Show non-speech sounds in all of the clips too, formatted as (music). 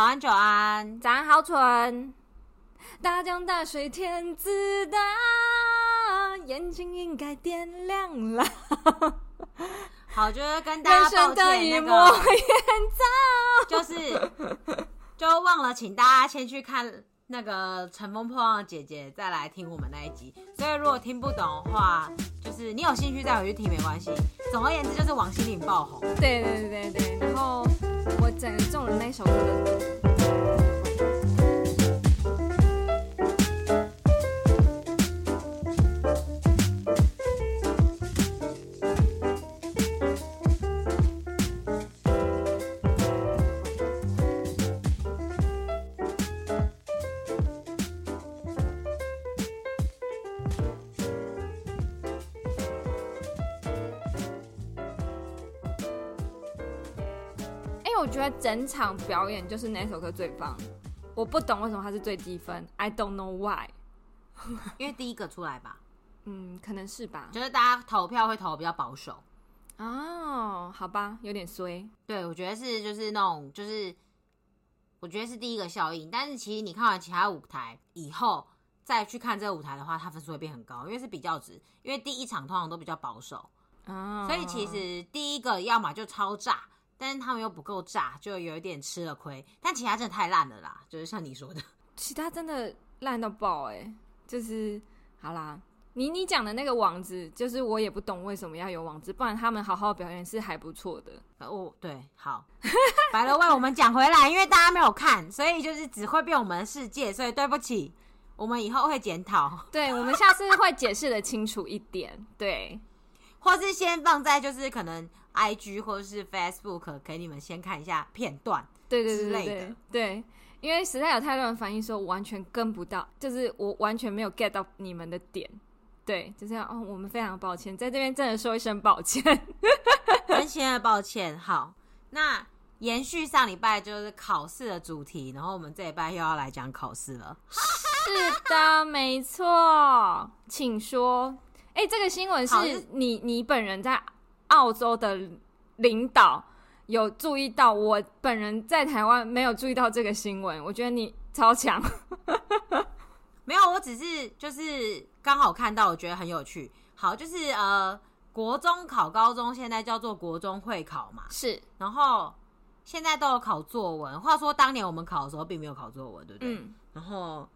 早安，久安，早安，好蠢。大江大水天自大，眼睛应该点亮了。好，就是跟大家抱歉，那个就是就忘了请大家先去看那个《乘风破浪的姐姐》，再来听我们那一集。所以如果听不懂的话，就是你有兴趣再回去听没关系。总而言之，就是王心凌爆红。对对对对，然后我整中了那首歌的。整场表演就是那首歌最棒，我不懂为什么它是最低分，I don't know why，因为第一个出来吧，嗯，可能是吧，就是大家投票会投比较保守，哦，好吧，有点衰，对，我觉得是就是那种就是，我觉得是第一个效应，但是其实你看完其他舞台以后再去看这个舞台的话，它分数会变很高，因为是比较值，因为第一场通常都比较保守，哦，所以其实第一个要么就超炸。但是他们又不够炸，就有一点吃了亏。但其他真的太烂了啦，就是像你说的，(laughs) 其他真的烂到爆哎、欸！就是好啦，你你讲的那个网子，就是我也不懂为什么要有网子，不然他们好好表演是还不错的。哦，对，好，(laughs) 白了为我们讲回来，因为大家没有看，所以就是只会变我们的世界，所以对不起，我们以后会检讨。(laughs) 对，我们下次会解释的清楚一点，对，或是先放在就是可能。I G 或者是 Facebook 给你们先看一下片段，对对对对对，因为实在有太多人反映说我完全跟不到，就是我完全没有 get 到你们的点，对，就这样哦，我们非常抱歉，在这边真的说一声抱歉，(laughs) 真心的抱歉。好，那延续上礼拜就是考试的主题，然后我们这礼拜又要来讲考试了。是的，没错，请说。哎、欸，这个新闻是你你本人在。澳洲的领导有注意到，我本人在台湾没有注意到这个新闻。我觉得你超强，(laughs) 没有，我只是就是刚好看到，我觉得很有趣。好，就是呃，国中考高中，现在叫做国中会考嘛，是。然后现在都有考作文。话说当年我们考的时候，并没有考作文，对不对？嗯。然后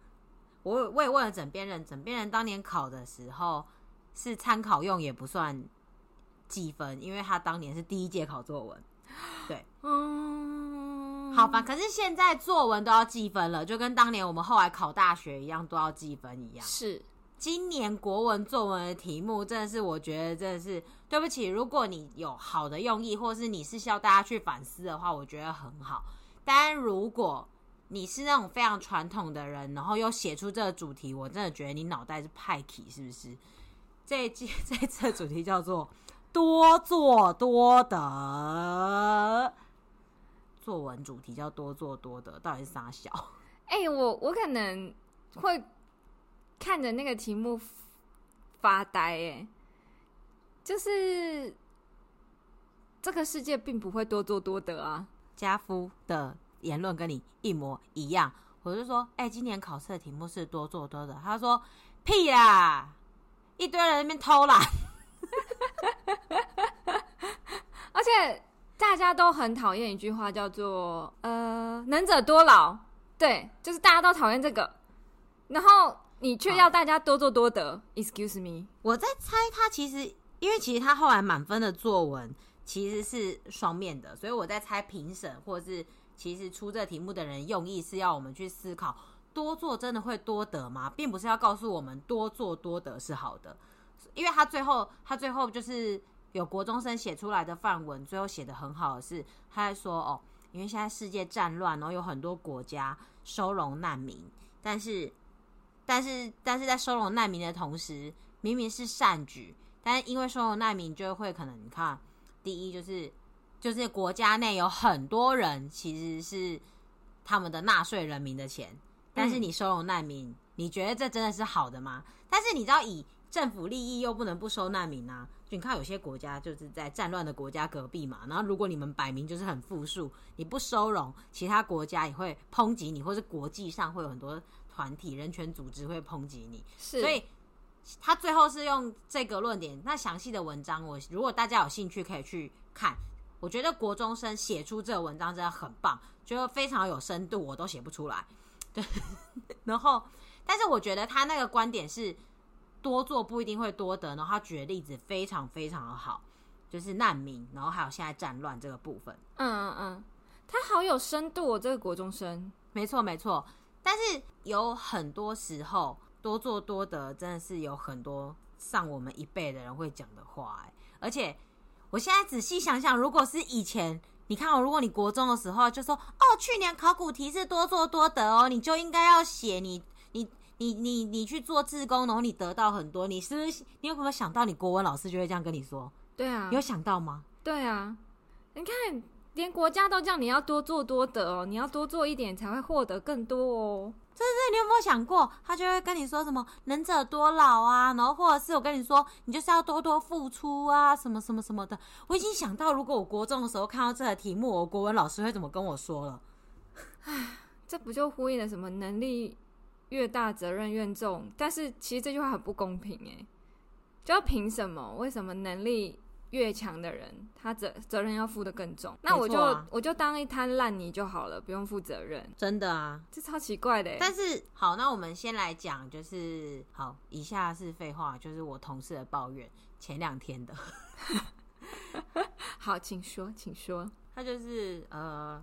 我我也问了枕边人，枕边人当年考的时候是参考用，也不算。计分，因为他当年是第一届考作文，(gasps) 对，嗯，好吧。可是现在作文都要计分了，就跟当年我们后来考大学一样，都要计分一样。是，今年国文作文的题目真的是，我觉得真的是对不起。如果你有好的用意，或是你是需要大家去反思的话，我觉得很好。但如果你是那种非常传统的人，然后又写出这个主题，我真的觉得你脑袋是派气，是不是？这一季 (laughs) 这一次的主题叫做。多做多得，作文主题叫多做多得，到底是啥小？哎、欸，我我可能会看着那个题目发呆，哎，就是这个世界并不会多做多得啊。家夫的言论跟你一模一样，我就说，哎、欸，今年考试的题目是多做多得，他说屁啦，一堆人在那边偷懒。(laughs) 而且大家都很讨厌一句话，叫做“呃，能者多劳”。对，就是大家都讨厌这个，然后你却要大家多做多得。Excuse me，我在猜他其实，因为其实他后来满分的作文其实是双面的，所以我在猜评审或是其实出这题目的人用意是要我们去思考：多做真的会多得吗？并不是要告诉我们多做多得是好的。因为他最后，他最后就是有国中生写出来的范文，最后写的很好的是，他在说哦，因为现在世界战乱，然后有很多国家收容难民，但是，但是，但是在收容难民的同时，明明是善举，但是因为收容难民就会可能，你看，第一就是就是国家内有很多人其实是他们的纳税人民的钱，但是你收容难民，你觉得这真的是好的吗？但是你知道以政府利益又不能不收难民啊。就你看有些国家就是在战乱的国家隔壁嘛，然后如果你们摆明就是很富庶，你不收容，其他国家也会抨击你，或是国际上会有很多团体、人权组织会抨击你。是，所以他最后是用这个论点。那详细的文章，我如果大家有兴趣可以去看。我觉得国中生写出这个文章真的很棒，就非常有深度，我都写不出来。对，(laughs) 然后，但是我觉得他那个观点是多做不一定会多得，然后他举的例子非常非常的好，就是难民，然后还有现在战乱这个部分。嗯嗯嗯，他好有深度哦，这个国中生。没错没错，但是有很多时候多做多得真的是有很多上我们一辈的人会讲的话，哎，而且。我现在仔细想想，如果是以前，你看哦，如果你国中的时候就说哦，去年考古题是多做多得哦，你就应该要写你你你你你去做志工，然后你得到很多，你是不是你有没有想到你国文老师就会这样跟你说？对啊，你有想到吗？对啊，你看连国家都叫你要多做多得哦，你要多做一点才会获得更多哦。这是你有没有想过，他就会跟你说什么“能者多劳”啊，然后或者是我跟你说，你就是要多多付出啊，什么什么什么的。我已经想到，如果我国中的时候看到这个题目，我国文老师会怎么跟我说了。唉，这不就呼应了什么“能力越大，责任越重”？但是其实这句话很不公平诶，就要凭什么？为什么能力？越强的人，他责责任要负得更重。那我就、啊、我就当一滩烂泥就好了，不用负责任。真的啊，这超奇怪的。但是好，那我们先来讲，就是好，以下是废话，就是我同事的抱怨，前两天的。(laughs) 好，请说，请说。他就是呃。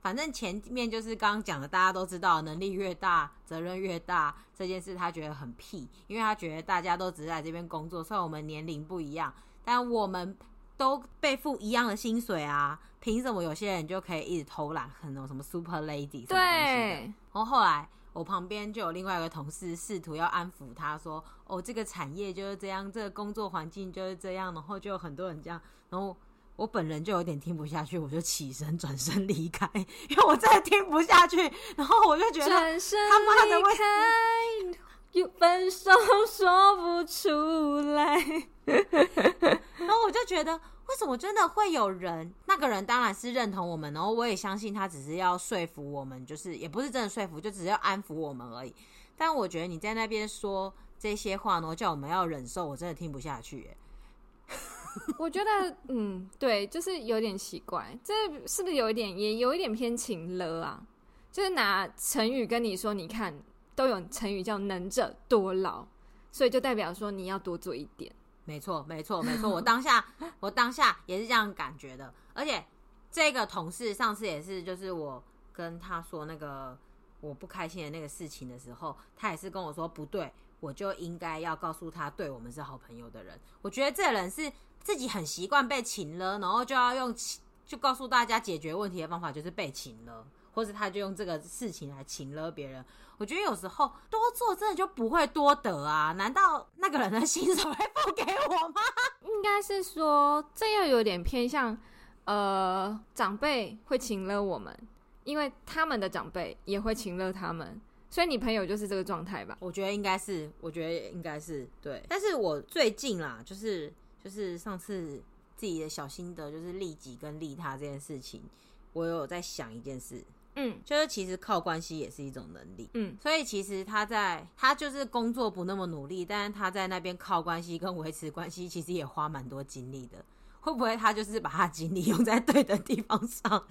反正前面就是刚刚讲的，大家都知道，能力越大，责任越大这件事，他觉得很屁，因为他觉得大家都只是在这边工作，虽然我们年龄不一样，但我们都背负一样的薪水啊，凭什么有些人就可以一直偷懒，很多什么 super lady 什么东西的？对。然后后来我旁边就有另外一个同事试图要安抚他说：“哦，这个产业就是这样，这个工作环境就是这样。”然后就有很多人这样，然后。我本人就有点听不下去，我就起身转身离开，因为我真的听不下去。然后我就觉得他妈的离开，有分手说不出来。(laughs) 然后我就觉得，为什么真的会有人？那个人当然是认同我们，然后我也相信他只是要说服我们，就是也不是真的说服，就只是要安抚我们而已。但我觉得你在那边说这些话呢，叫我们要忍受，我真的听不下去耶。(laughs) 我觉得，嗯，对，就是有点奇怪，这是不是有一点，也有一点偏情了啊？就是拿成语跟你说，你看都有成语叫“能者多劳”，所以就代表说你要多做一点。没错，没错，没错。我当下，我当下也是这样感觉的。而且这个同事上次也是，就是我跟他说那个我不开心的那个事情的时候，他也是跟我说不对，我就应该要告诉他，对我们是好朋友的人。我觉得这人是。自己很习惯被请了，然后就要用就告诉大家解决问题的方法就是被请了，或者他就用这个事情来请了别人。我觉得有时候多做真的就不会多得啊？难道那个人的薪水会付给我吗？(laughs) 应该是说这又有点偏向呃长辈会请了我们，因为他们的长辈也会请了他们，所以你朋友就是这个状态吧？我觉得应该是，我觉得应该是对。但是我最近啦，就是。就是上次自己的小心得，就是利己跟利他这件事情，我有在想一件事，嗯，就是其实靠关系也是一种能力，嗯，所以其实他在他就是工作不那么努力，但是他在那边靠关系跟维持关系，其实也花蛮多精力的，会不会他就是把他精力用在对的地方上？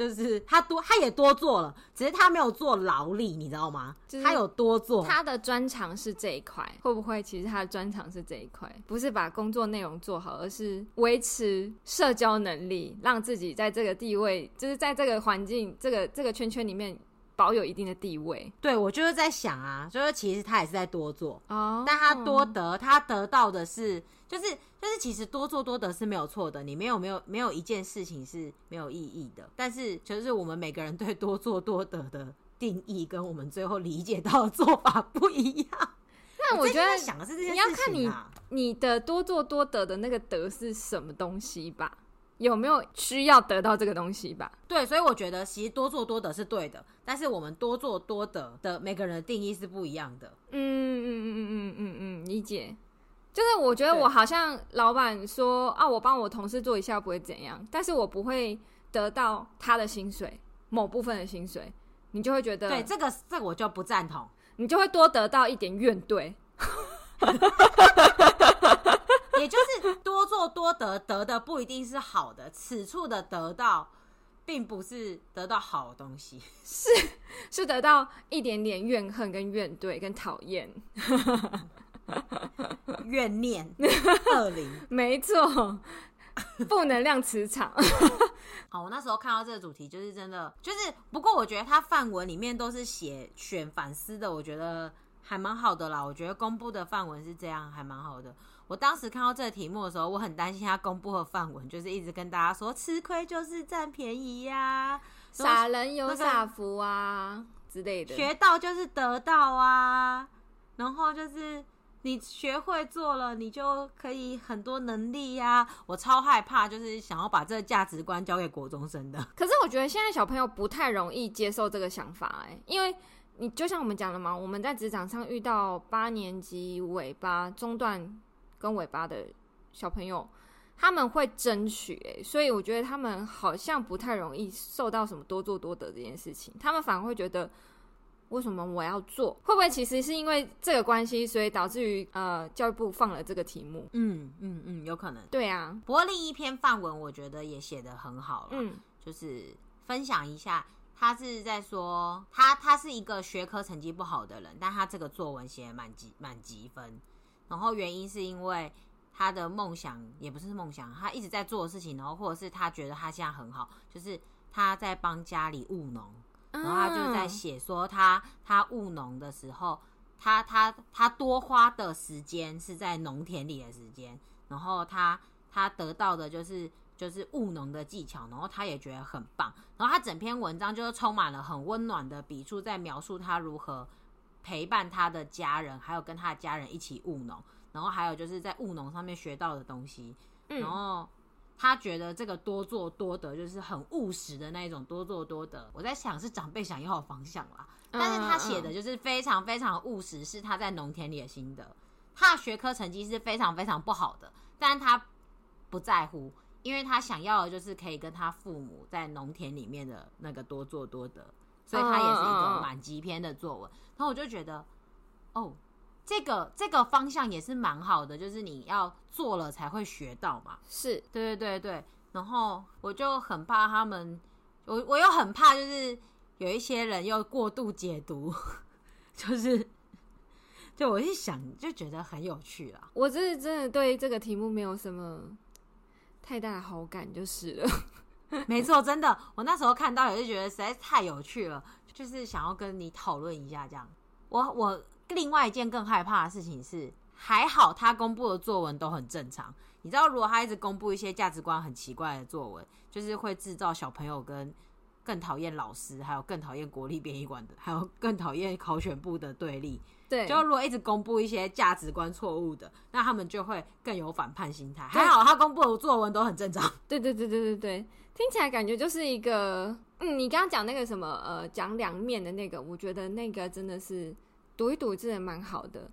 就是他多，他也多做了，只是他没有做劳力，你知道吗？就是他有多做，他的专长是这一块，会不会其实他的专长是这一块？不是把工作内容做好，而是维持社交能力，让自己在这个地位，就是在这个环境、这个这个圈圈里面保有一定的地位。对，我就是在想啊，就是其实他也是在多做哦，但他多得，他得到的是。就是就是，其实多做多得是没有错的。你没有没有没有一件事情是没有意义的。但是，就是我们每个人对多做多得的定义，跟我们最后理解到的做法不一样。那我觉得想的是这件事情啊，你要看你你的多做多得的那个得是什么东西吧？有没有需要得到这个东西吧？对，所以我觉得其实多做多得是对的，但是我们多做多得的每个人的定义是不一样的。嗯嗯嗯嗯嗯嗯嗯，理解。就是我觉得我好像老板说啊，我帮我同事做一下不会怎样，但是我不会得到他的薪水，某部分的薪水，你就会觉得对这个这个我就不赞同，你就会多得到一点怨怼。(laughs) 也就是多做多得，得的不一定是好的。此处的得到，并不是得到好的东西，(laughs) 是是得到一点点怨恨、跟怨怼、跟讨厌、怨念、(laughs) 恶灵。没错，负能量磁场。(laughs) 好，我那时候看到这个主题，就是真的，就是不过我觉得他范文里面都是写选反思的，我觉得还蛮好的啦。我觉得公布的范文是这样，还蛮好的。我当时看到这个题目的时候，我很担心他公布的范文就是一直跟大家说吃亏就是占便宜呀、啊，傻人有傻福啊之类的，学到就是得到啊，然后就是你学会做了，你就可以很多能力呀、啊。我超害怕，就是想要把这个价值观交给国中生的。可是我觉得现在小朋友不太容易接受这个想法、欸，哎，因为你就像我们讲的嘛，我们在职场上遇到八年级尾巴中段。跟尾巴的小朋友，他们会争取，欸，所以我觉得他们好像不太容易受到什么多做多得这件事情，他们反而会觉得，为什么我要做？会不会其实是因为这个关系，所以导致于呃教育部放了这个题目？嗯嗯嗯，有可能。对啊，不过另一篇范文我觉得也写得很好了，嗯，就是分享一下，他是在说他他是一个学科成绩不好的人，但他这个作文写满级满级分。然后原因是因为他的梦想也不是梦想，他一直在做的事情，然后或者是他觉得他现在很好，就是他在帮家里务农，然后他就在写说他他务农的时候，他他他多花的时间是在农田里的时间，然后他他得到的就是就是务农的技巧，然后他也觉得很棒，然后他整篇文章就是充满了很温暖的笔触，在描述他如何。陪伴他的家人，还有跟他的家人一起务农，然后还有就是在务农上面学到的东西，嗯，然后他觉得这个多做多得就是很务实的那种多做多得。我在想是长辈想要的方向啦，但是他写的就是非常非常务实，是他在农田里的心得。他的学科成绩是非常非常不好的，但他不在乎，因为他想要的就是可以跟他父母在农田里面的那个多做多得。所以他也是一个满级篇的作文，然后我就觉得，哦，这个这个方向也是蛮好的，就是你要做了才会学到嘛。是，对对对对。然后我就很怕他们，我我又很怕，就是有一些人又过度解读，(laughs) 就是，就我一想就觉得很有趣啦。我这是真的对这个题目没有什么太大的好感，就是了。(laughs) 没错，真的，我那时候看到也是觉得实在是太有趣了，就是想要跟你讨论一下这样。我我另外一件更害怕的事情是，还好他公布的作文都很正常。你知道，如果他一直公布一些价值观很奇怪的作文，就是会制造小朋友跟更讨厌老师，还有更讨厌国立编译馆的，还有更讨厌考选部的对立。对，就如果一直公布一些价值观错误的，那他们就会更有反叛心态。还好他公布的作文都很正常。对对对对对对。听起来感觉就是一个，嗯，你刚刚讲那个什么，呃，讲两面的那个，我觉得那个真的是读一读，真的蛮好的。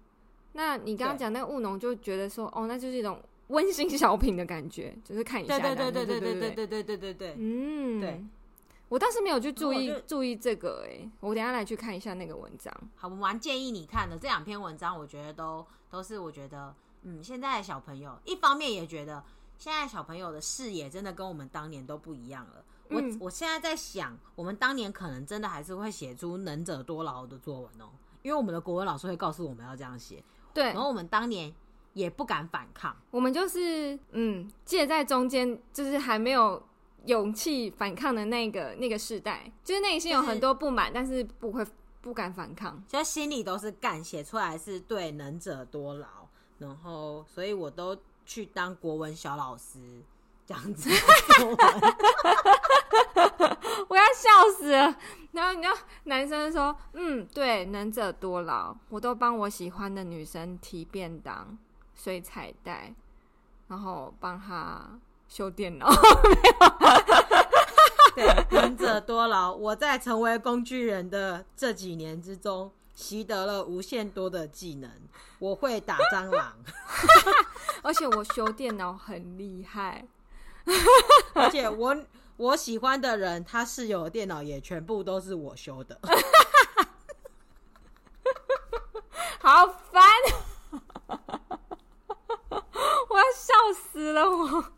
那你刚刚讲那个务农，就觉得说，哦，那就是一种温馨小品的感觉，就是看一下。对对对对对对对对对对对对。嗯，对。我倒是没有去注意注意这个，哎，我等下来去看一下那个文章。好，我蛮建议你看的这两篇文章，我觉得都都是我觉得，嗯，现在的小朋友一方面也觉得。现在小朋友的视野真的跟我们当年都不一样了。我、嗯、我现在在想，我们当年可能真的还是会写出“能者多劳”的作文哦，因为我们的国文老师会告诉我们要这样写。对，然后我们当年也不敢反抗，我们就是嗯，介在中间，就是还没有勇气反抗的那个那个世代，就是内心有很多不满，但是不会不敢反抗，就心里都是干，写出来是对“能者多劳”，然后所以我都。去当国文小老师，这样子，(laughs) 我要笑死了。然后你知道男生说：“嗯，对，能者多劳，我都帮我喜欢的女生提便当、水彩带，然后帮她修电脑。(laughs) 对，能者多劳。我在成为工具人的这几年之中，习得了无限多的技能。我会打蟑螂，(laughs) 而且我修电脑很厉害。(laughs) 而且我我喜欢的人，他室友的电脑也全部都是我修的。好烦，我要笑死了我。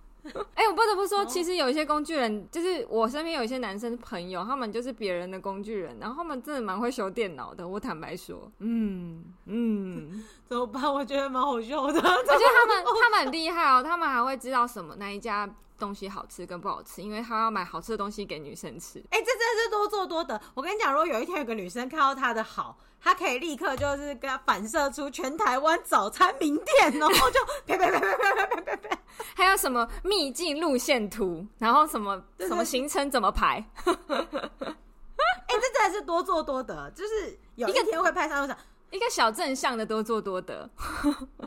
不得不说，其实有一些工具人，就是我身边有一些男生朋友，他们就是别人的工具人，然后他们真的蛮会修电脑的。我坦白说，嗯嗯，(laughs) 怎么办？我觉得蛮好笑的。而且他们 (laughs) 他们很厉害哦，他们还会知道什么哪一家东西好吃跟不好吃，因为他要买好吃的东西给女生吃。哎、欸，这真的是多做多得。我跟你讲，如果有一天有个女生看到他的好，她可以立刻就是给他反射出全台湾早餐名店，然后就啪啪啪啪啪啪啪啪啪。(laughs) 还有什么秘境路线图，然后什么什么行程怎么排？(laughs) 哎、欸，这真的是多做多得，就是有一天会派上用场，一个小正向的多做多得。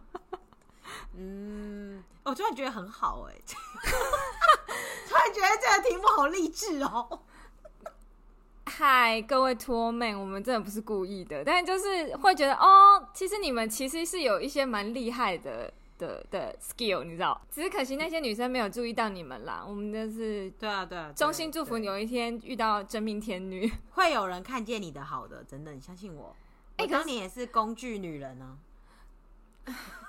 (laughs) 嗯，我突然觉得很好哎、欸，(laughs) 突然觉得这个题目好励志哦。嗨，各位托妹，我们真的不是故意的，但就是会觉得哦，其实你们其实是有一些蛮厉害的的的 skill，你知道？只是可惜那些女生没有注意到你们啦。我们就是对啊对啊，衷心祝福你有一天遇到真命天女，(laughs) 会有人看见你的好的，真的，你相信我。哎、欸，可是你也是工具女人呢、啊。(laughs)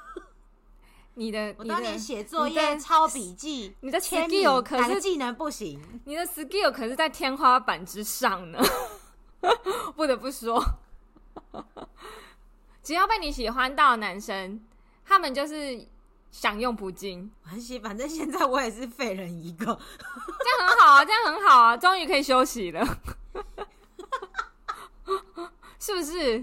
你的，我当年写作业、抄笔记，你的 skill 可是技能不行，你的 skill 可是在天花板之上呢。(laughs) 不得不说，(laughs) 只要被你喜欢到的男生，他们就是享用不尽。关系，反正现在我也是废人一个，(laughs) 这样很好啊，这样很好啊，终于可以休息了，是不是？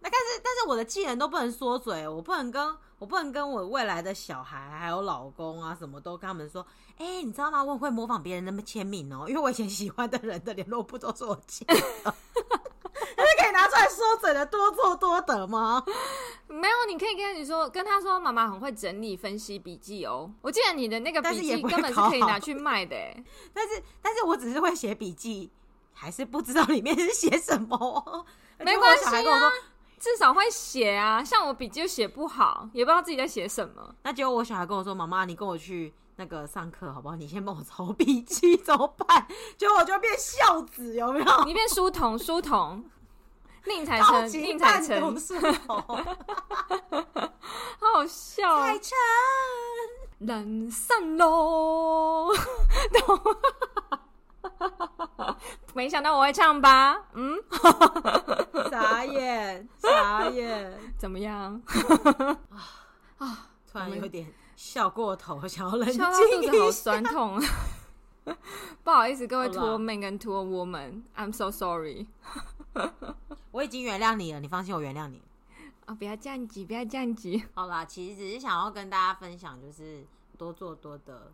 那但是但是我的技能都不能缩嘴，我不能跟。我不能跟我未来的小孩还有老公啊，什么都跟他们说。哎、欸，你知道吗？我很会模仿别人那么签名哦，因为我以前喜欢的人的联络簿都是我签的。(laughs) 那是可以拿出来说嘴的，多做多得吗？(laughs) 没有，你可以跟你说，跟他说，妈妈很会整理分析笔记哦。我记得你的那个笔记根本是可以拿去卖的，(laughs) 但是但是我只是会写笔记，还是不知道里面是写什么。没关系啊。至少会写啊，像我笔记就写不好，也不知道自己在写什么。那结果我小孩跟我说：“妈妈，你跟我去那个上课好不好？你先帮我抄笔记，(laughs) 怎么办？”结果我就变孝子，有没有？你变书童，书童，宁采臣，宁采臣，好 (laughs) 好笑。采臣，人散喽。(laughs) 没想到我会唱吧？嗯，(laughs) 傻眼，傻眼，怎么样？(laughs) 啊，突然有点笑过头，想要冷静一下。笑到肚子好酸痛，不好意思，各位 Tour man 跟 Tour woman，I'm so sorry。我已经原谅你了，你放心，我原谅你。啊，不要这样子，不要这样子。好啦，其实只是想要跟大家分享，就是多做多得，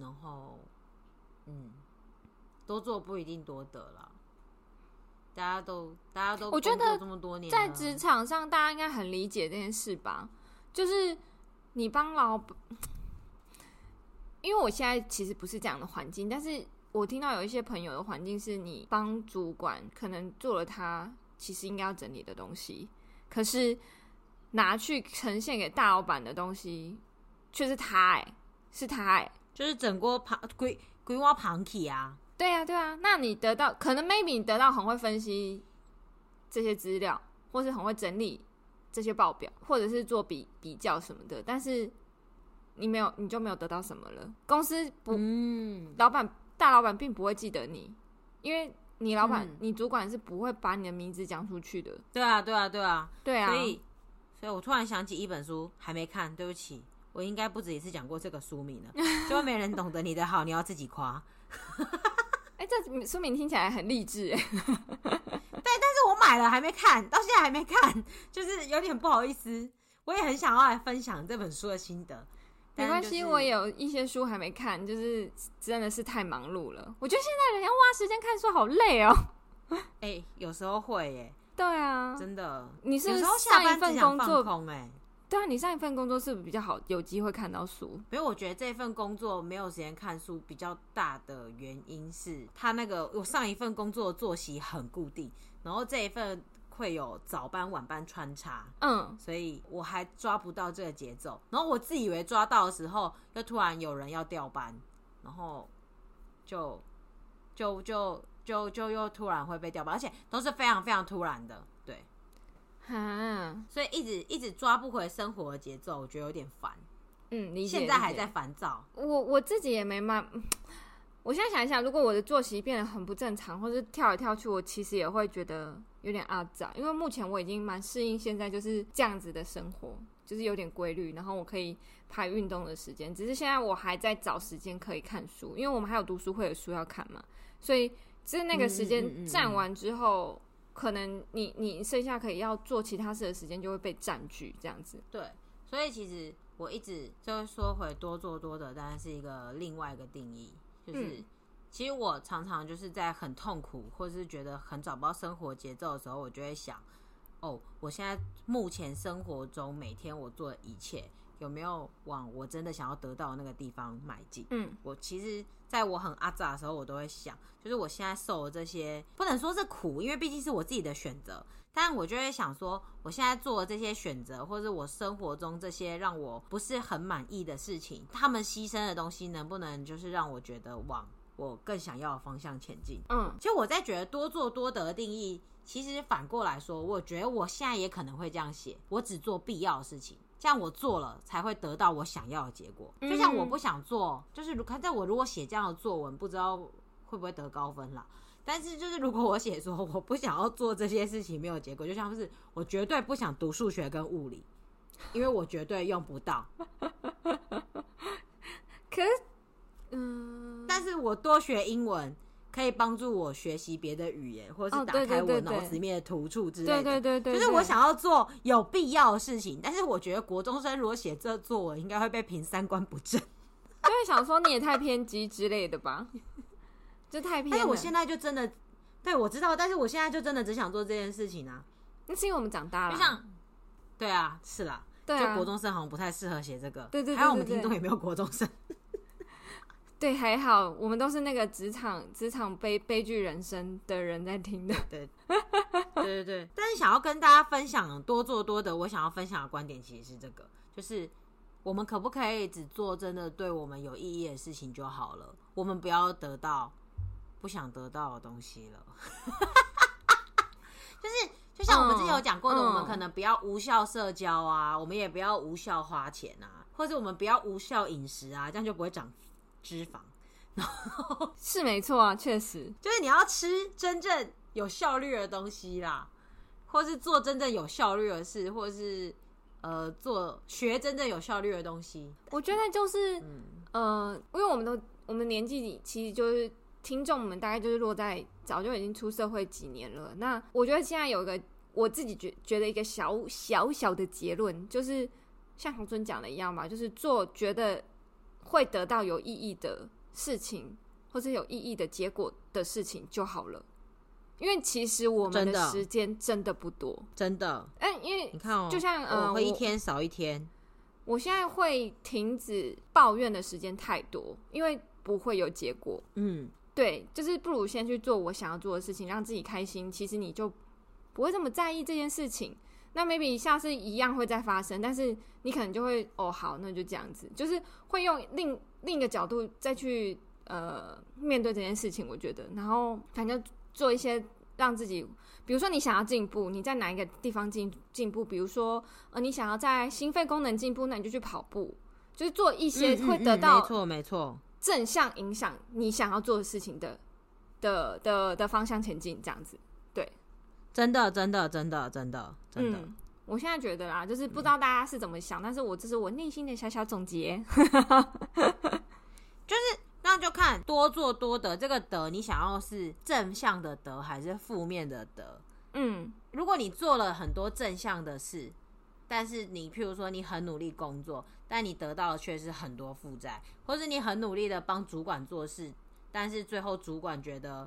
然后，嗯。多做不一定多得了，大家都大家都，我觉得这么多年，在职场上，大家应该很理解这件事吧？就是你帮老板，因为我现在其实不是这样的环境，但是我听到有一些朋友的环境是你帮主管可能做了他其实应该要整理的东西，可是拿去呈现给大老板的东西却是他哎、欸，是他哎、欸，就是整锅盘规规划盘起啊。对啊，对啊，那你得到可能 maybe 你得到很会分析这些资料，或是很会整理这些报表，或者是做比比较什么的，但是你没有，你就没有得到什么了。公司不，嗯，老板大老板并不会记得你，因为你老板、嗯、你主管是不会把你的名字讲出去的。对啊，对啊，对啊，对啊。所以，所以我突然想起一本书，还没看，对不起，我应该不止一次讲过这个书名了。(laughs) 就没人懂得你的好，你要自己夸。哎，这书名听起来很励志哎。(laughs) 对，但是我买了还没看，到现在还没看，就是有点不好意思。我也很想要来分享这本书的心得。没关系，就是、我有一些书还没看，就是真的是太忙碌了。我觉得现在人要花时间看书好累哦。(laughs) 哎，有时候会耶。对啊，真的。你是不是上一份工作？哎，对啊，你上一份工作是不是比较好，有机会看到书？因为我觉得这份工作没有时间看书，比较大的原因是他那个我上一份工作的作息很固定，然后这一份会有早班晚班穿插，嗯，所以我还抓不到这个节奏。然后我自以为抓到的时候，又突然有人要调班，然后就就就就就又突然会被调班，而且都是非常非常突然的。啊，所以一直一直抓不回生活的节奏，我觉得有点烦。嗯，你现在还在烦躁。我我自己也没蛮。(sniffs) 我现在想一想，如果我的作息变得很不正常，或是跳来跳去，我其实也会觉得有点阿杂。因为目前我已经蛮适应现在就是这样子的生活，就是有点规律，然后我可以排运动的时间。只是现在我还在找时间可以看书，因为我们还有读书会的书要看嘛，所以就是那个时间占完之后。可能你你剩下可以要做其他事的时间就会被占据，这样子。对，所以其实我一直就说回多做多的，当然是一个另外一个定义。就是、嗯、其实我常常就是在很痛苦或是觉得很找不到生活节奏的时候，我就会想：哦，我现在目前生活中每天我做的一切。有没有往我真的想要得到的那个地方迈进？嗯，我其实在我很阿杂的时候，我都会想，就是我现在受的这些，不能说是苦，因为毕竟是我自己的选择。但我就会想说，我现在做的这些选择，或是我生活中这些让我不是很满意的事情，他们牺牲的东西，能不能就是让我觉得往我更想要的方向前进？嗯，其实我在觉得多做多得的定义，其实反过来说，我觉得我现在也可能会这样写，我只做必要的事情。这样我做了才会得到我想要的结果。就像我不想做，就是如看在我如果写这样的作文，不知道会不会得高分啦。但是就是如果我写说我不想要做这些事情，没有结果，就像是我绝对不想读数学跟物理，因为我绝对用不到。(laughs) 可是，嗯，但是我多学英文。可以帮助我学习别的语言，或者是打开我脑子里面的图处之类的。对对对对，就是我想要做有必要的事情，但是我觉得国中生如果写这作文，应该会被评三观不正。(laughs) 就会想说你也太偏激之类的吧？就太偏。但是我现在就真的，对，我知道，但是我现在就真的只想做这件事情啊。那是因为我们长大了。就像，对啊，是啦，对啊，就国中生好像不太适合写这个。对对对，还有我们听众也没有国中生。对，还好，我们都是那个职场职场悲悲剧人生的人在听的。对，对对对。但是想要跟大家分享多做多得，我想要分享的观点其实是这个，就是我们可不可以只做真的对我们有意义的事情就好了？我们不要得到不想得到的东西了。(laughs) 就是就像我们之前有讲过的，嗯、我们可能不要无效社交啊，嗯、我们也不要无效花钱啊，或者我们不要无效饮食啊，这样就不会长。脂肪，(laughs) 是没错啊，确实就是你要吃真正有效率的东西啦，或是做真正有效率的事，或是呃做学真正有效率的东西。我觉得就是、嗯、呃，因为我们都我们年纪其实就是听众们大概就是落在早就已经出社会几年了。那我觉得现在有一个我自己觉觉得一个小小小的结论，就是像洪尊讲的一样嘛，就是做觉得。会得到有意义的事情，或者有意义的结果的事情就好了。因为其实我们的时间真的不多，真的。哎，因为你看哦，就像呃，我会一天少一天。我现在会停止抱怨的时间太多，因为不会有结果。嗯，对，就是不如先去做我想要做的事情，让自己开心。其实你就不会这么在意这件事情。那 maybe 下次一样会再发生，但是你可能就会哦，好，那就这样子，就是会用另另一个角度再去呃面对这件事情。我觉得，然后反正做一些让自己，比如说你想要进步，你在哪一个地方进进步？比如说呃，你想要在心肺功能进步，那你就去跑步，就是做一些会得到没错没错正向影响你想要做的事情的的的的方向前进，这样子。真的，真的，真的，真的，真的。嗯，我现在觉得啦，就是不知道大家是怎么想，嗯、但是我这是我内心的小小总结。(laughs) 就是那就看多做多得这个得，你想要是正向的得还是负面的得？嗯，如果你做了很多正向的事，但是你譬如说你很努力工作，但你得到的却是很多负债，或是你很努力的帮主管做事，但是最后主管觉得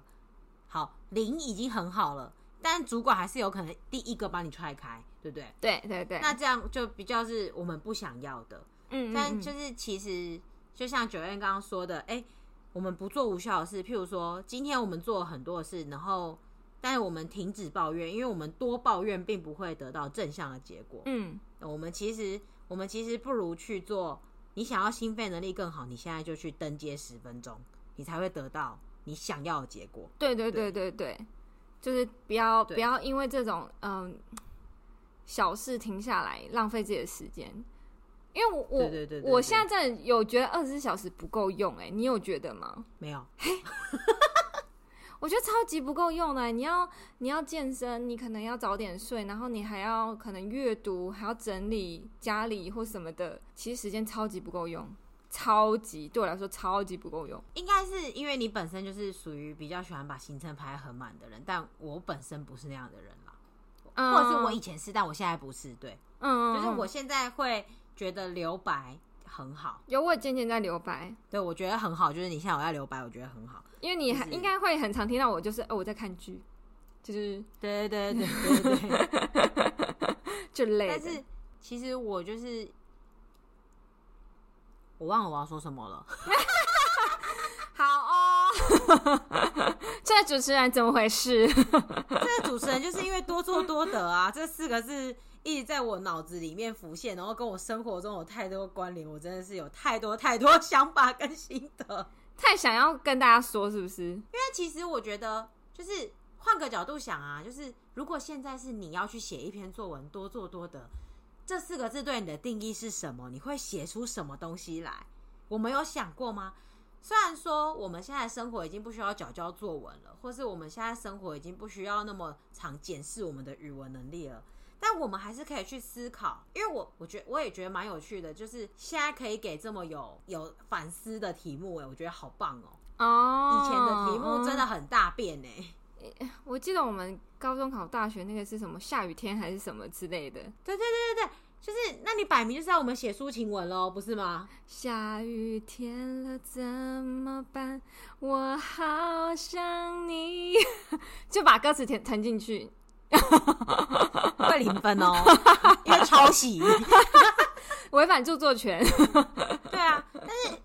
好零已经很好了。但主管还是有可能第一个把你踹开，对不对？对对对。那这样就比较是我们不想要的。嗯，嗯，嗯，但就是其实就像 Joanne 刚刚说的，哎、欸，我们不做无效的事，譬如说今天我们做了很多的事，然后但是我们停止抱怨，因为我们多抱怨并不会得到正向的结果。嗯，我们其实我们其实不如去做。你想要心肺能力更好，你现在就去登阶十分钟，你才会得到你想要的结果。对对对对对，对就是不要不要因为这种嗯小事停下来浪费自己的时间。因为我我对对对对我现在真的有觉得二十四小时不够用哎、欸，你有觉得吗？没有。(laughs) 我觉得超级不够用的。你要你要健身，你可能要早点睡，然后你还要可能阅读，还要整理家里或什么的，其实时间超级不够用，超级对我来说超级不够用。应该是因为你本身就是属于比较喜欢把行程排很满的人，但我本身不是那样的人啦，嗯、或者是我以前是，但我现在不是。对，嗯，就是我现在会觉得留白很好。有我渐渐在留白，对我觉得很好，就是你现在我在留白，我觉得很好。因为你还应该会很常听到我，就是哦，我在看剧，就是对对对对对对，(laughs) 就累。但是其实我就是我忘了我要说什么了。(laughs) 好哦，(laughs) 这个主持人怎么回事？这个主持人就是因为多做多得啊，这四个字一直在我脑子里面浮现，然后跟我生活中有太多关联，我真的是有太多太多想法跟心得。太想要跟大家说，是不是？因为其实我觉得，就是换个角度想啊，就是如果现在是你要去写一篇作文，多做多得，这四个字对你的定义是什么？你会写出什么东西来？我们有想过吗？虽然说我们现在生活已经不需要缴交作文了，或是我们现在生活已经不需要那么常检视我们的语文能力了。但我们还是可以去思考，因为我我觉得我也觉得蛮有趣的，就是现在可以给这么有有反思的题目，诶，我觉得好棒哦！哦，以前的题目真的很大变哎。我记得我们高中考大学那个是什么下雨天还是什么之类的？对对对对对，就是那你摆明就是要我们写抒情文喽，不是吗？下雨天了怎么办？我好想你，(laughs) 就把歌词填填进去。会零分哦，(laughs) 因为抄袭，(laughs) 违反著作权。对啊，但是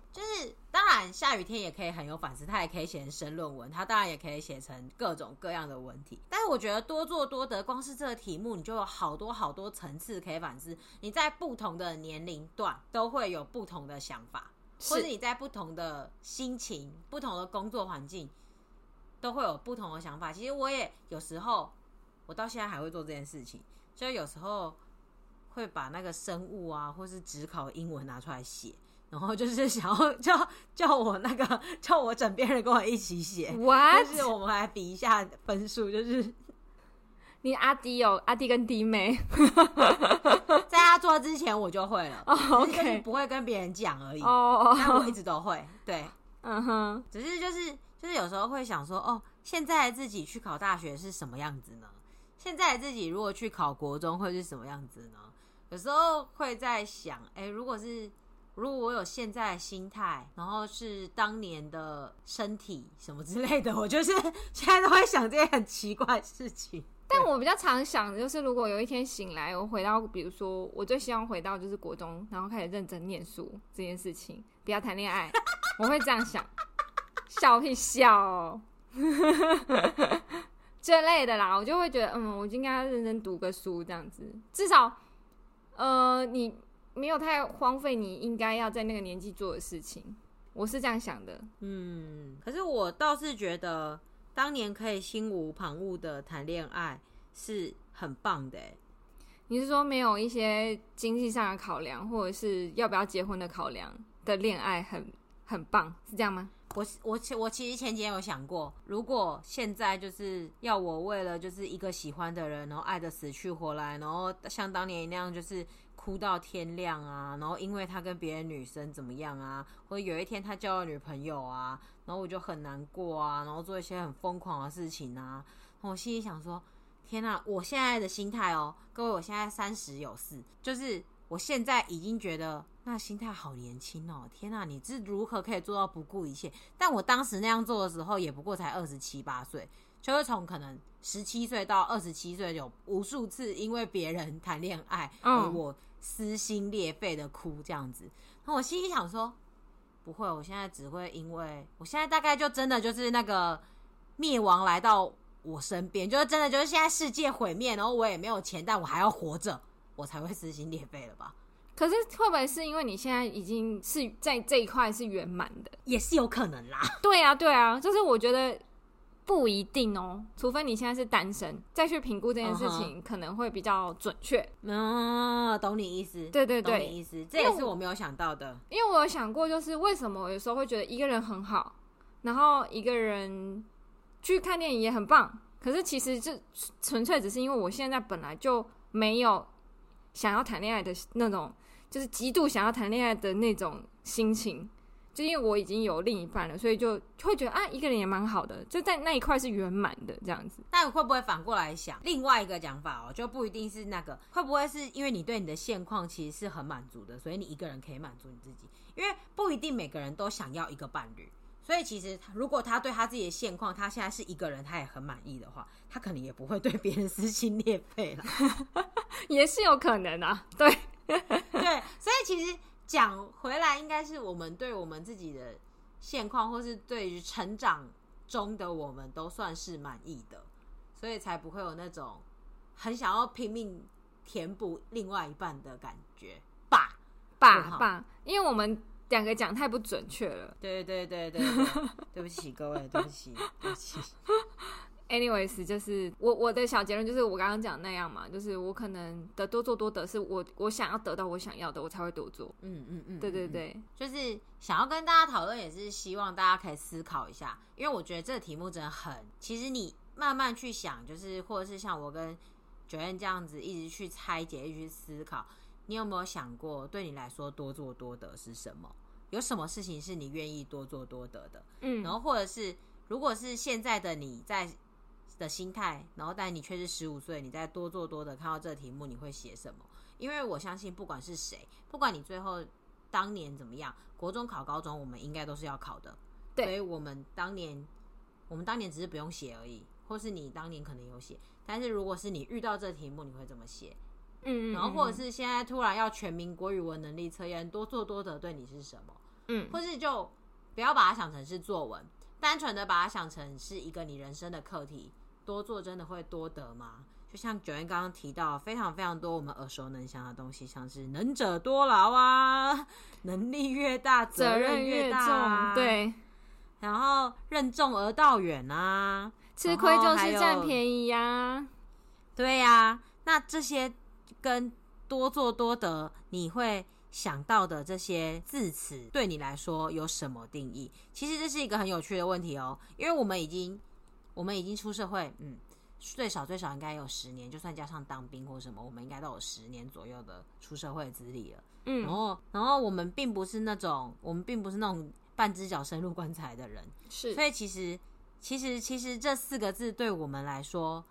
然，下雨天也可以很有反思，他也可以写成申论文，他当然也可以写成各种各样的文体。但是我觉得多做多得，光是这个题目，你就有好多好多层次可以反思。你在不同的年龄段都会有不同的想法，或者你在不同的心情、不同的工作环境都会有不同的想法。其实我也有时候。我到现在还会做这件事情，就有时候会把那个生物啊，或是只考英文拿出来写，然后就是想要叫叫我那个叫我枕边人跟我一起写，What? 就是我们来比一下分数，就是 (laughs) 你阿弟有阿弟跟弟妹，(laughs) 在他做之前我就会了，oh, OK，就是不会跟别人讲而已，哦，oh, oh. 但我一直都会，对，(laughs) 嗯哼、uh，huh. 只是就是就是有时候会想说，哦，现在自己去考大学是什么样子呢？现在自己如果去考国中会是什么样子呢？有时候会在想，哎、欸，如果是如果我有现在的心态，然后是当年的身体什么之类的，我就是现在都会想这些很奇怪的事情。但我比较常想的就是，如果有一天醒来，我回到，比如说，我最希望回到就是国中，然后开始认真念书这件事情，不要谈恋爱，(laughs) 我会这样想，笑屁笑哦。(laughs) 这类的啦，我就会觉得，嗯，我就应该要认真读个书，这样子，至少，呃，你没有太荒废你应该要在那个年纪做的事情，我是这样想的。嗯，可是我倒是觉得，当年可以心无旁骛的谈恋爱是很棒的。你是说没有一些经济上的考量，或者是要不要结婚的考量的恋爱很很棒，是这样吗？我我我其实前几天有想过，如果现在就是要我为了就是一个喜欢的人，然后爱的死去活来，然后像当年那样就是哭到天亮啊，然后因为他跟别的女生怎么样啊，或者有一天他交了女朋友啊，然后我就很难过啊，然后做一些很疯狂的事情啊，我心里想说，天哪，我现在的心态哦，各位，我现在三十有四，就是我现在已经觉得。那心态好年轻哦！天哪，你是如何可以做到不顾一切？但我当时那样做的时候，也不过才二十七八岁，就是从可能十七岁到二十七岁，有无数次因为别人谈恋爱，而我撕心裂肺的哭这样子。那我心里想说，不会，我现在只会因为我现在大概就真的就是那个灭亡来到我身边，就是真的就是现在世界毁灭，然后我也没有钱，但我还要活着，我才会撕心裂肺了吧？可是会不会是因为你现在已经是在这一块是圆满的，也是有可能啦。对啊，对啊，就是我觉得不一定哦，除非你现在是单身，再去评估这件事情可能会比较准确。嗯，懂你意思。对对对，懂你意思，这也是我没有想到的。因为我有想过，就是为什么我有时候会觉得一个人很好，然后一个人去看电影也很棒，可是其实这纯粹只是因为我现在本来就没有想要谈恋爱的那种。就是极度想要谈恋爱的那种心情，就因为我已经有另一半了，所以就会觉得啊，一个人也蛮好的，就在那一块是圆满的这样子。但会不会反过来想，另外一个讲法哦，就不一定是那个，会不会是因为你对你的现况其实是很满足的，所以你一个人可以满足你自己？因为不一定每个人都想要一个伴侣，所以其实如果他对他自己的现况，他现在是一个人，他也很满意的话，他可能也不会对别人撕心裂肺了，(laughs) 也是有可能啊，对。对，所以其实讲回来，应该是我们对我们自己的现况，或是对于成长中的我们都算是满意的，所以才不会有那种很想要拼命填补另外一半的感觉吧？吧吧，因为我们两个讲太不准确了。对对对对对，对 (laughs) 不起各位，对不起，对不起。Anyways，就是我我的小结论就是我刚刚讲那样嘛，就是我可能的多做多得，是我我想要得到我想要的，我才会多做。嗯嗯嗯，对对对，就是想要跟大家讨论，也是希望大家可以思考一下，因为我觉得这个题目真的很，其实你慢慢去想，就是或者是像我跟 Joanne 这样子一直去拆解，一直去思考，你有没有想过，对你来说多做多得是什么？有什么事情是你愿意多做多得的？嗯，然后或者是如果是现在的你在。的心态，然后但你却是十五岁，你再多做多的，看到这题目你会写什么？因为我相信，不管是谁，不管你最后当年怎么样，国中考高中，我们应该都是要考的。对，所以我们当年，我们当年只是不用写而已，或是你当年可能有写，但是如果是你遇到这题目，你会怎么写？嗯，嗯，嗯，然后或者是现在突然要全民国语文能力测验，多做多得对你是什么？嗯，或是就不要把它想成是作文，单纯的把它想成是一个你人生的课题。多做真的会多得吗？就像 Joanne 刚刚提到，非常非常多我们耳熟能详的东西，像是能者多劳啊，(laughs) 能力越大责任越大啊，责任越重，对。然后任重而道远啊，吃亏就是占便宜呀，对呀。那这些跟多做多得，你会想到的这些字词，对你来说有什么定义？其实这是一个很有趣的问题哦，因为我们已经。我们已经出社会，嗯，最少最少应该有十年，就算加上当兵或什么，我们应该都有十年左右的出社会资历了，嗯，然后，然后我们并不是那种，我们并不是那种半只脚深入棺材的人，是，所以其实，其实，其实这四个字对我们来说，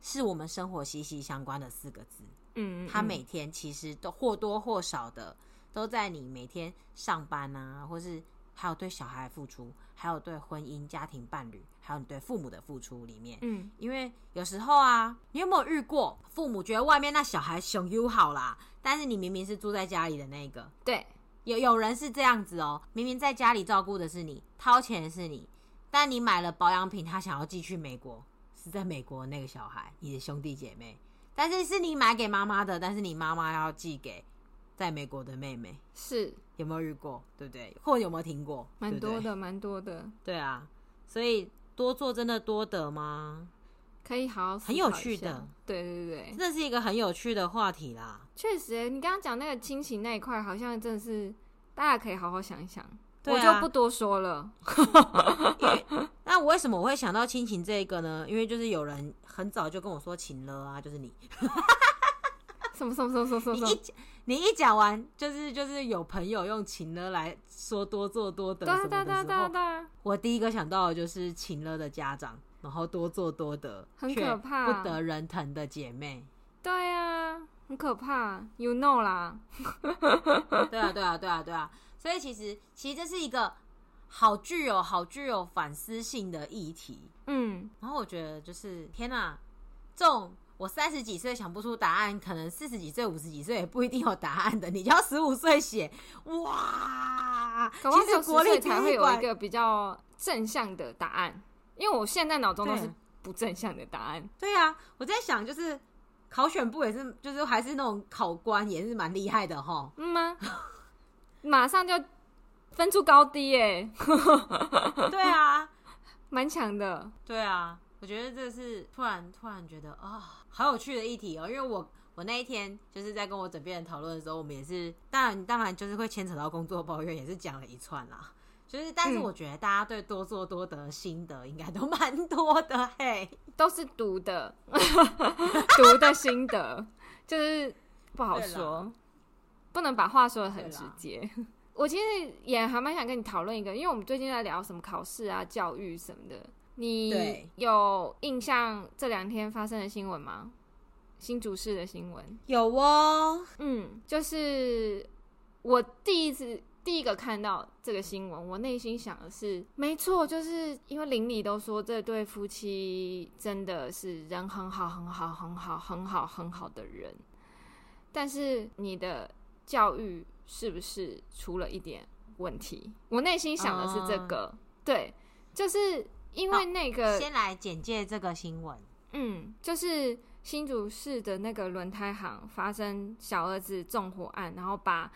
是我们生活息息相关的四个字，嗯，嗯，嗯，他每天其实都或多或少的都在你每天上班啊，或是。还有对小孩付出，还有对婚姻家庭伴侣，还有你对父母的付出里面，嗯，因为有时候啊，你有没有遇过父母觉得外面那小孩熊友好啦，但是你明明是住在家里的那个，对，有有人是这样子哦，明明在家里照顾的是你，掏钱的是你，但你买了保养品，他想要寄去美国，是在美国那个小孩，你的兄弟姐妹，但是是你买给妈妈的，但是你妈妈要寄给在美国的妹妹，是。有没有遇过？对不对？或者有没有听过？蛮多的，蛮多的。对啊，所以多做真的多得吗？可以好好，很有趣的。对对对，这是一个很有趣的话题啦。确实，你刚刚讲那个亲情那一块，好像真的是大家可以好好想一想。我就不多说了。(laughs) 那我为什么我会想到亲情这一个呢？因为就是有人很早就跟我说情了啊，就是你。什么什么什么什么什么？你一你一讲完，就是就是有朋友用情了来说多做多得什么的时候，我第一个想到的就是情勒的家长，然后多做多得，很可怕，不得人疼的姐妹。对啊，很可怕，You know 啦。(laughs) 对啊，对啊，对啊，对啊。所以其实其实这是一个好具有好具有反思性的议题。嗯，然后我觉得就是天哪，这种我三十几岁想不出答案，可能四十几岁、五十几岁也不一定有答案的。你就要十五岁写，哇！其实国立才会有一个比较正向的答案，因为我现在脑中都是不正向的答案。对、啊，我在想就是。考选部也是，就是还是那种考官也是蛮厉害的哈。嗯吗？马上就分出高低耶。(laughs) 对啊，(laughs) 蛮强的。对啊，我觉得这是突然突然觉得啊、哦，好有趣的议题哦。因为我我那一天就是在跟我枕边人讨论的时候，我们也是当然当然就是会牵扯到工作抱怨，也是讲了一串啦。就是，但是我觉得大家对多做多得的心得应该都蛮多的 (laughs) 嘿，都是读的，(laughs) 读的心得，就是不好说，不能把话说的很直接。我其实也还蛮想跟你讨论一个，因为我们最近在聊什么考试啊、教育什么的，你有印象这两天发生的新闻吗？新主事的新闻有哦，嗯，就是我第一次。第一个看到这个新闻，我内心想的是，没错，就是因为邻里都说这对夫妻真的是人很好，很好，很好，很好，很好的人，但是你的教育是不是出了一点问题？我内心想的是这个，嗯、对，就是因为那个，先来简介这个新闻，嗯，就是新竹市的那个轮胎行发生小儿子纵火案，然后把。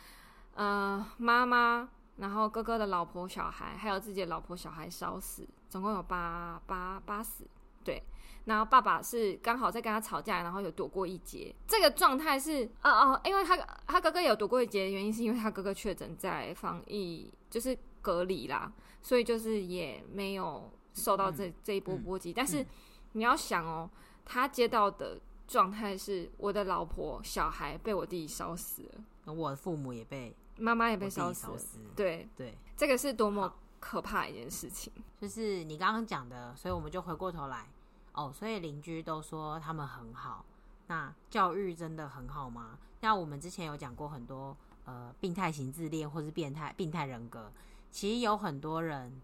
呃，妈妈，然后哥哥的老婆、小孩，还有自己的老婆、小孩烧死，总共有八八八死。对，然后爸爸是刚好在跟他吵架，然后有躲过一劫。这个状态是，哦哦，因为他他哥哥有躲过一劫的原因，是因为他哥哥确诊在防疫，就是隔离啦，所以就是也没有受到这、嗯、这一波波及。但是你要想哦，他接到的状态是，我的老婆、小孩被我弟烧死了，我的父母也被。妈妈也被烧死，死，对对，这个是多么可怕一件事情。就是你刚刚讲的，所以我们就回过头来哦。所以邻居都说他们很好，那教育真的很好吗？那我们之前有讲过很多呃病态型自恋或是变态病态人格，其实有很多人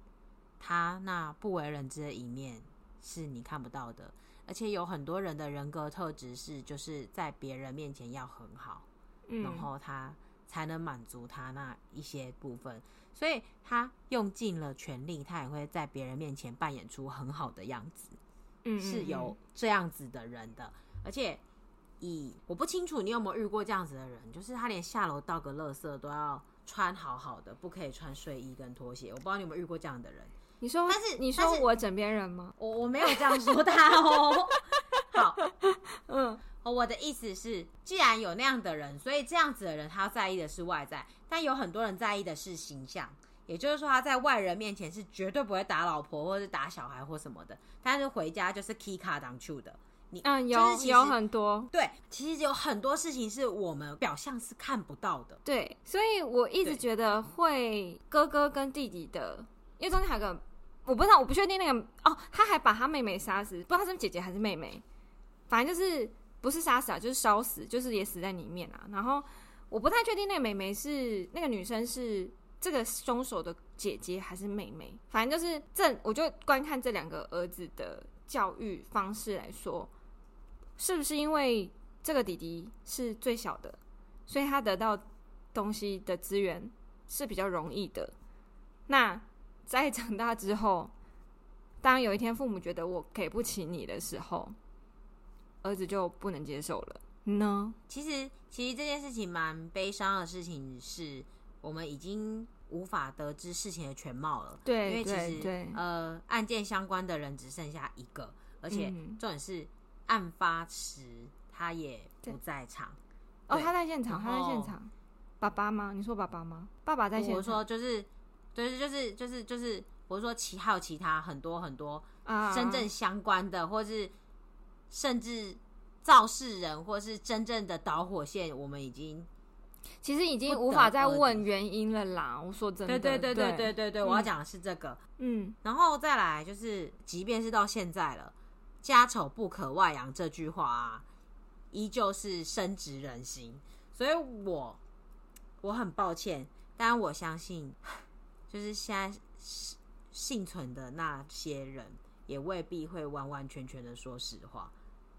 他那不为人知的一面是你看不到的，而且有很多人的人格特质是就是在别人面前要很好，嗯，然后他。才能满足他那一些部分，所以他用尽了全力，他也会在别人面前扮演出很好的样子。嗯，嗯，嗯，是有这样子的人的，而且以我不清楚你有没有遇过这样子的人，就是他连下楼倒个垃圾都要穿好好的，不可以穿睡衣跟拖鞋。我不知道你有没有遇过这样的人。你说，但是你说我枕边人吗？我我没有这样说他哦。(laughs) 好，嗯。我的意思是，既然有那样的人，所以这样子的人他在意的是外在，但有很多人在意的是形象。也就是说，他在外人面前是绝对不会打老婆或者是打小孩或什么的，但是回家就是 key 卡当去的。你嗯，有有很多对，其实有很多事情是我们表象是看不到的。对，所以我一直觉得会哥哥跟弟弟的，因为中间还有个我不知道，我不确定那个哦，他还把他妹妹杀死，不知道他是姐姐还是妹妹，反正就是。不是杀死啊，就是烧死，就是也死在里面啊。然后我不太确定那个妹妹是那个女生是这个凶手的姐姐还是妹妹。反正就是这，我就观看这两个儿子的教育方式来说，是不是因为这个弟弟是最小的，所以他得到东西的资源是比较容易的。那在长大之后，当有一天父母觉得我给不起你的时候，儿子就不能接受了呢？其实，其实这件事情蛮悲伤的事情是，我们已经无法得知事情的全貌了。对，因为其实呃，案件相关的人只剩下一个，而且重点是案发时他也不在场。哦，他在现场，他在现场。爸爸吗？你说爸爸吗？爸爸在现场。我说就是，就是，就是，就是，就是，我说其还有其他很多很多真正相关的，或是。甚至肇事人或是真正的导火线，我们已经其实已经无法再问原因了啦。我说真的，对对对对对对对，我要讲的是这个。嗯，然后再来就是，即便是到现在了，“家丑不可外扬”这句话啊，依旧是深植人心。所以我我很抱歉，但我相信，就是现在幸存的那些人也未必会完完全全的说实话，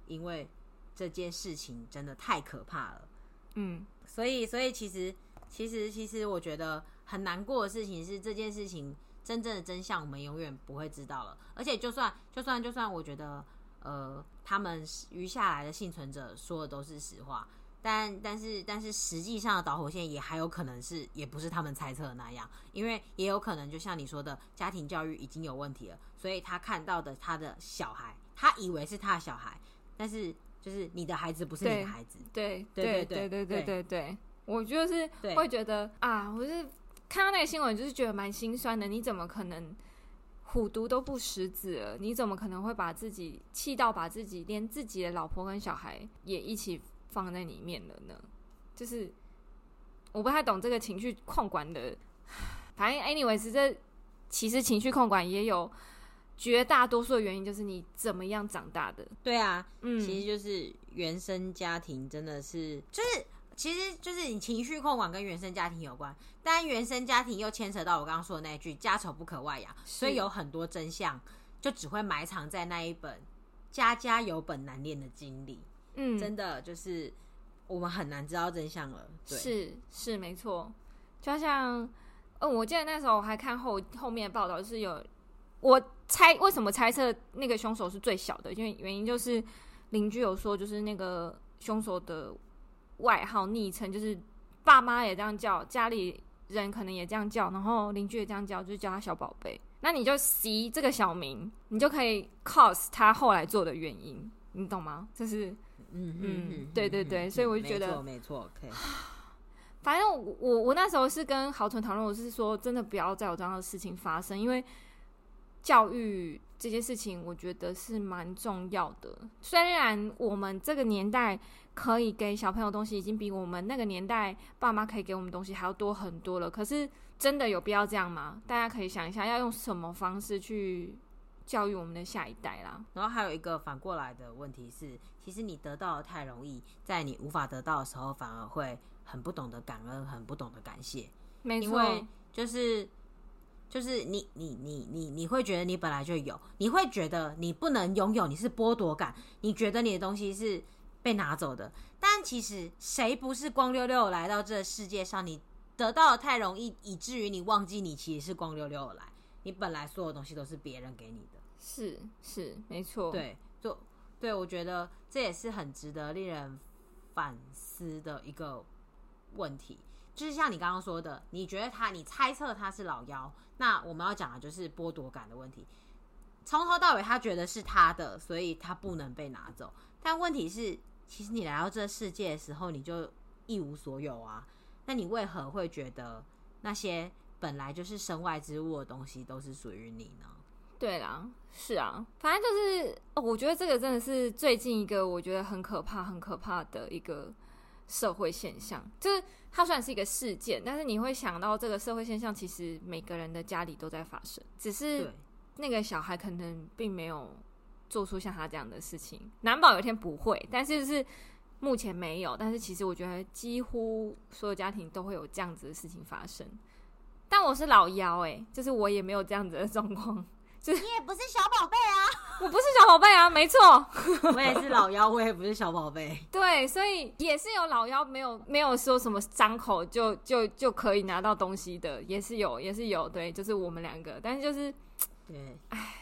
因为这件事情真的太可怕了。嗯，所以，所以其实，其实，其实，我觉得很难过的事情是，这件事情真正的真相我们永远不会知道了。而且，就算，就算，就算，我觉得，呃，他们余下来的幸存者说的都是实话。但但是但是实际上的导火线也还有可能是，也不是他们猜测的那样，因为也有可能就像你说的，家庭教育已经有问题了，所以他看到的他的小孩，他以为是他的小孩，但是就是你的孩子不是你的孩子，对对对对对对对我就是会觉得啊，我是看到那个新闻就是觉得蛮心酸的，你怎么可能虎毒都不食子了？你怎么可能会把自己气到把自己连自己的老婆跟小孩也一起？放在里面了呢，就是我不太懂这个情绪控管的，反正 anyways，这其实情绪控管也有绝大多数的原因，就是你怎么样长大的。对啊，嗯，其实就是原生家庭真的是，就是其实就是你情绪控管跟原生家庭有关，但原生家庭又牵扯到我刚刚说的那一句“家丑不可外扬”，所以有很多真相就只会埋藏在那一本“家家有本难念的经”里。嗯，真的就是我们很难知道真相了。对，是是没错，就像嗯，我记得那时候我还看后后面的报道，就是有我猜为什么猜测那个凶手是最小的，因为原因就是邻居有说，就是那个凶手的外号昵称，就是爸妈也这样叫，家里人可能也这样叫，然后邻居也这样叫，就是叫他小宝贝。那你就 C 这个小名，你就可以 cause 他后来做的原因，你懂吗？就是。嗯嗯，对对对，所以我就觉得没错，没错。反正我我，我那时候是跟豪纯讨论，我是说真的不要再有这样的事情发生，因为教育这件事情，我觉得是蛮重要的。虽然我们这个年代可以给小朋友东西，已经比我们那个年代爸妈可以给我们东西还要多很多了，可是真的有必要这样吗？大家可以想一下，要用什么方式去教育我们的下一代啦。然后还有一个反过来的问题是。其实你得到的太容易，在你无法得到的时候，反而会很不懂得感恩，很不懂得感谢。没错，因为就是就是你你你你你会觉得你本来就有，你会觉得你不能拥有，你是剥夺感，你觉得你的东西是被拿走的。但其实谁不是光溜溜来到这个世界上？你得到的太容易，以至于你忘记你其实是光溜溜的来。你本来所有东西都是别人给你的。是是，没错。对，就。对，我觉得这也是很值得令人反思的一个问题。就是像你刚刚说的，你觉得他，你猜测他是老妖，那我们要讲的就是剥夺感的问题。从头到尾，他觉得是他的，所以他不能被拿走。但问题是，其实你来到这世界的时候，你就一无所有啊。那你为何会觉得那些本来就是身外之物的东西都是属于你呢？对啦，是啊，反正就是，哦，我觉得这个真的是最近一个我觉得很可怕、很可怕的一个社会现象。就是它虽然是一个事件，但是你会想到这个社会现象，其实每个人的家里都在发生，只是那个小孩可能并没有做出像他这样的事情，难保有一天不会，但是就是目前没有。但是其实我觉得几乎所有家庭都会有这样子的事情发生。但我是老幺，哎，就是我也没有这样子的状况。你也不是小宝贝啊，(laughs) 我不是小宝贝啊，没错，(laughs) 我也是老妖，我也不是小宝贝。对，所以也是有老妖，没有没有说什么张口就就就可以拿到东西的，也是有，也是有。对，就是我们两个，但是就是，对，哎，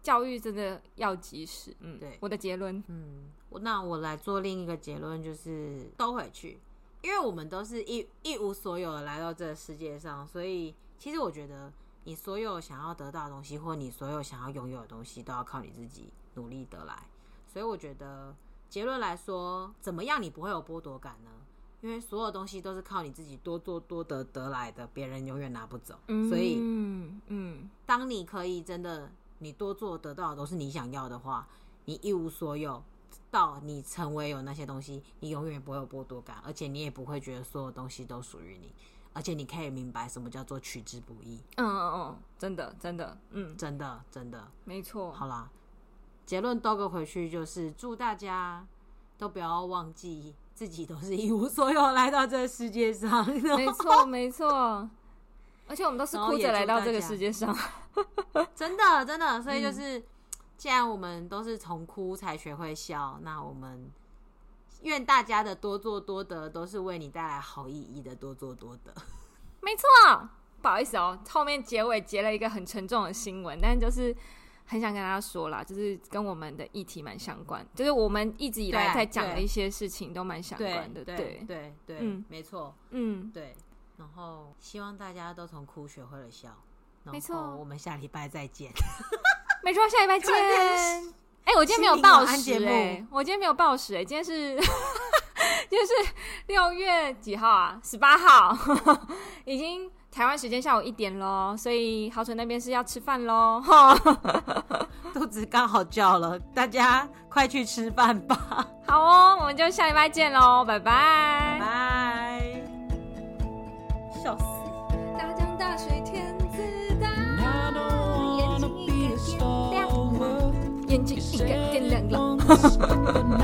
教育真的要及时。嗯，对，我的结论，嗯，那我来做另一个结论，就是都回去，因为我们都是一一无所有的来到这个世界上，所以其实我觉得。你所有想要得到的东西，或你所有想要拥有的东西，都要靠你自己努力得来。所以我觉得结论来说，怎么样你不会有剥夺感呢？因为所有东西都是靠你自己多做多得得来的，别人永远拿不走。所以，嗯嗯，当你可以真的你多做得到的都是你想要的话，你一无所有到你成为有那些东西，你永远不会有剥夺感，而且你也不会觉得所有东西都属于你。而且你可以明白什么叫做取之不易。嗯嗯嗯，真的真的，嗯，真的真的，没错。好啦，结论兜个回去就是祝大家都不要忘记自己都是一无所有来到这个世界上。没错 (laughs) 没错，而且我们都是哭着来到这个世界上，(laughs) 真的真的。所以就是，嗯、既然我们都是从哭才学会笑，那我们愿大家的多做多得都是为你带来好意义的多做多得。没错，不好意思哦，后面结尾结了一个很沉重的新闻，但就是。很想跟大家说啦，就是跟我们的议题蛮相关，就是我们一直以来在讲的一些事情都蛮相关的，对对对没错，嗯，对。然后希望大家都从哭学会了笑，没错。我们下礼拜再见，没错，下礼拜见。(laughs) 哎、欸，我今天没有报时哎，我今天没有报时哎，今天是今天是六月几号啊？十八号，(laughs) 已经。台湾时间下午一点喽，所以豪纯那边是要吃饭喽，(laughs) 肚子刚好叫了，大家快去吃饭吧。(laughs) 好哦，我们就下礼拜见喽，拜拜，拜拜，笑死！大江大水天哈哈哈哈哈